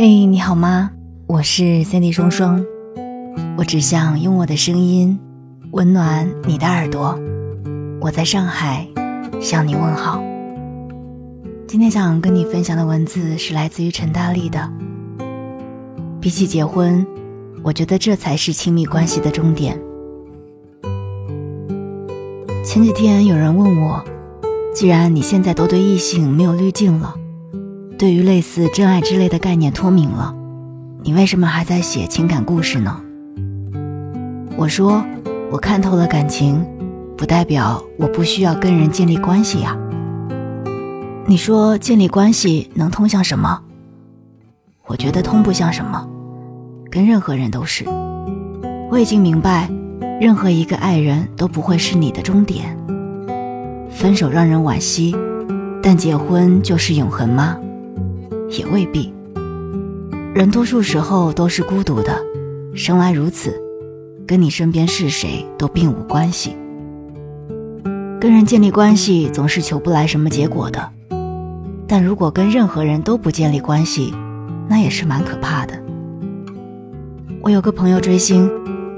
嘿，你好吗？我是 Cindy 双双，我只想用我的声音温暖你的耳朵。我在上海向你问好。今天想跟你分享的文字是来自于陈大力的。比起结婚，我觉得这才是亲密关系的终点。前几天有人问我，既然你现在都对异性没有滤镜了。对于类似真爱之类的概念脱敏了，你为什么还在写情感故事呢？我说，我看透了感情，不代表我不需要跟人建立关系呀。你说建立关系能通向什么？我觉得通不向什么，跟任何人都是。我已经明白，任何一个爱人都不会是你的终点。分手让人惋惜，但结婚就是永恒吗？也未必，人多数时候都是孤独的，生来如此，跟你身边是谁都并无关系。跟人建立关系总是求不来什么结果的，但如果跟任何人都不建立关系，那也是蛮可怕的。我有个朋友追星，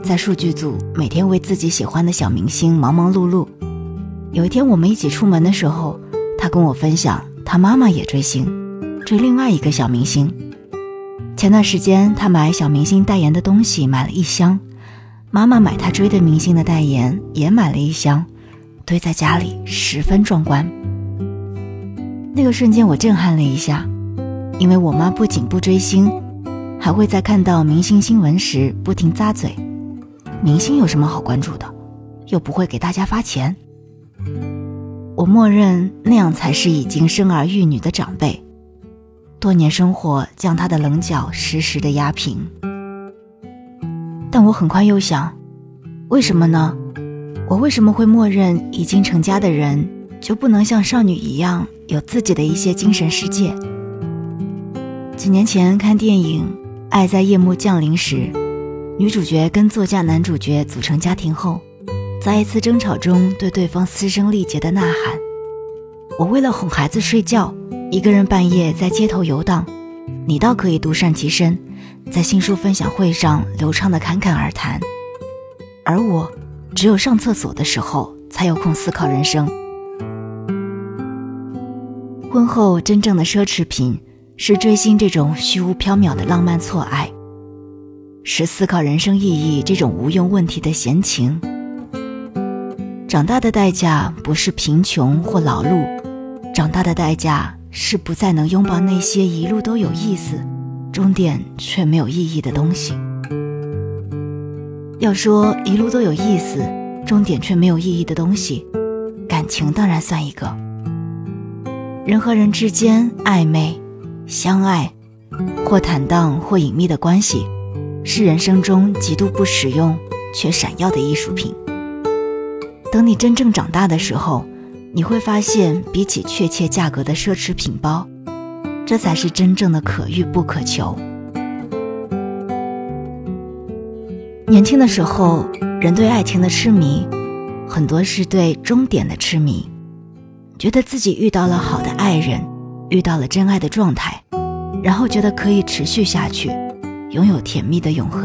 在数据组每天为自己喜欢的小明星忙忙碌碌。有一天我们一起出门的时候，他跟我分享，他妈妈也追星。追另外一个小明星，前段时间他买小明星代言的东西买了一箱，妈妈买他追的明星的代言也买了一箱，堆在家里十分壮观。那个瞬间我震撼了一下，因为我妈不仅不追星，还会在看到明星新闻时不停咂嘴。明星有什么好关注的？又不会给大家发钱。我默认那样才是已经生儿育女的长辈。多年生活将他的棱角时时的压平，但我很快又想，为什么呢？我为什么会默认已经成家的人就不能像少女一样有自己的一些精神世界？几年前看电影《爱在夜幕降临时》，女主角跟作家男主角组成家庭后，在一次争吵中对对方嘶声力竭的呐喊：“我为了哄孩子睡觉。”一个人半夜在街头游荡，你倒可以独善其身，在新书分享会上流畅的侃侃而谈，而我只有上厕所的时候才有空思考人生。婚后真正的奢侈品是追星这种虚无缥缈的浪漫错爱，是思考人生意义这种无用问题的闲情。长大的代价不是贫穷或劳碌，长大的代价。是不再能拥抱那些一路都有意思，终点却没有意义的东西。要说一路都有意思，终点却没有意义的东西，感情当然算一个。人和人之间暧昧、相爱，或坦荡或隐秘的关系，是人生中极度不实用却闪耀的艺术品。等你真正长大的时候。你会发现，比起确切价格的奢侈品包，这才是真正的可遇不可求。年轻的时候，人对爱情的痴迷，很多是对终点的痴迷，觉得自己遇到了好的爱人，遇到了真爱的状态，然后觉得可以持续下去，拥有甜蜜的永恒。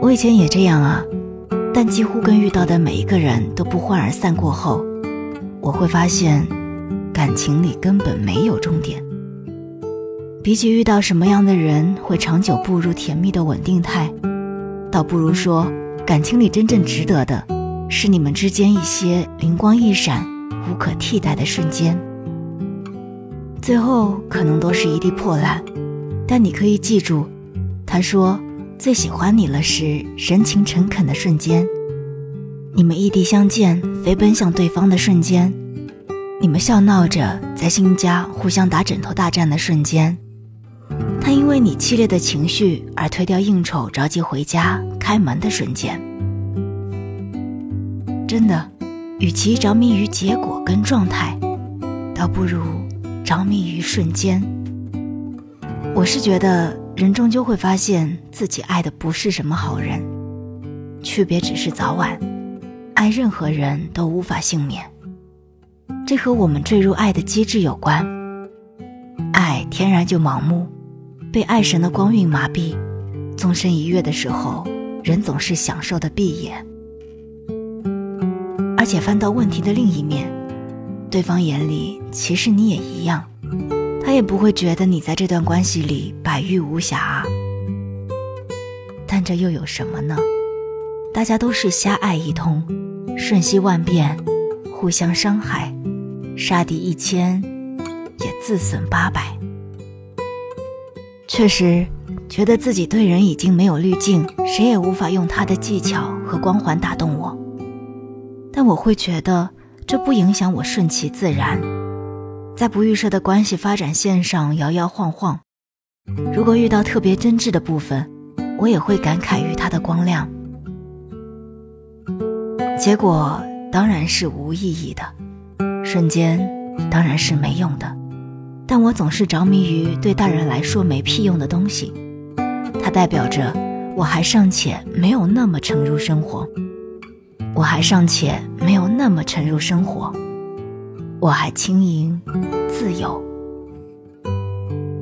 我以前也这样啊。但几乎跟遇到的每一个人都不欢而散过后，我会发现，感情里根本没有终点。比起遇到什么样的人会长久步入甜蜜的稳定态，倒不如说，感情里真正值得的，是你们之间一些灵光一闪、无可替代的瞬间。最后可能都是一地破烂，但你可以记住，他说。最喜欢你了时，神情诚恳的瞬间；你们异地相见，飞奔向对方的瞬间；你们笑闹着在新家互相打枕头大战的瞬间；他因为你激烈的情绪而推掉应酬，着急回家开门的瞬间。真的，与其着迷于结果跟状态，倒不如着迷于瞬间。我是觉得。人终究会发现自己爱的不是什么好人，区别只是早晚。爱任何人都无法幸免，这和我们坠入爱的机制有关。爱天然就盲目，被爱神的光晕麻痹，纵身一跃的时候，人总是享受的闭眼。而且翻到问题的另一面，对方眼里其实你也一样，他也不会觉得你在这段关系里百遇无瑕。但这又有什么呢？大家都是瞎爱一通，瞬息万变，互相伤害，杀敌一千，也自损八百。确实，觉得自己对人已经没有滤镜，谁也无法用他的技巧和光环打动我。但我会觉得，这不影响我顺其自然，在不预设的关系发展线上摇摇晃晃。如果遇到特别真挚的部分，我也会感慨于它的光亮。结果当然是无意义的，瞬间当然是没用的，但我总是着迷于对大人来说没屁用的东西，它代表着我还尚且没有那么沉入生活，我还尚且没有那么沉入生活，我还轻盈自由。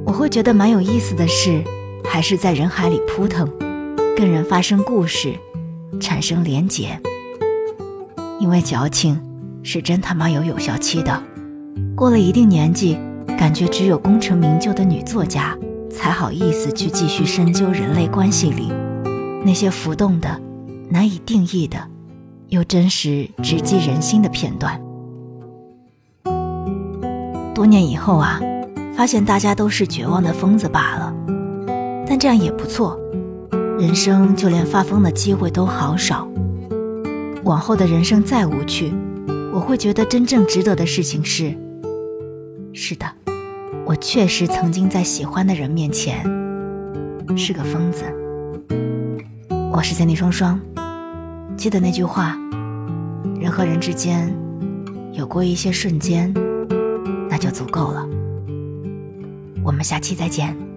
我会觉得蛮有意思的是，还是在人海里扑腾，跟人发生故事，产生连结。因为矫情是真他妈有有效期的，过了一定年纪，感觉只有功成名就的女作家才好意思去继续深究人类关系里那些浮动的、难以定义的，又真实直击人心的片段。多年以后啊，发现大家都是绝望的疯子罢了，但这样也不错，人生就连发疯的机会都好少。往后的人生再无趣，我会觉得真正值得的事情是：是的，我确实曾经在喜欢的人面前是个疯子。我是三弟双双，记得那句话：人和人之间有过一些瞬间，那就足够了。我们下期再见。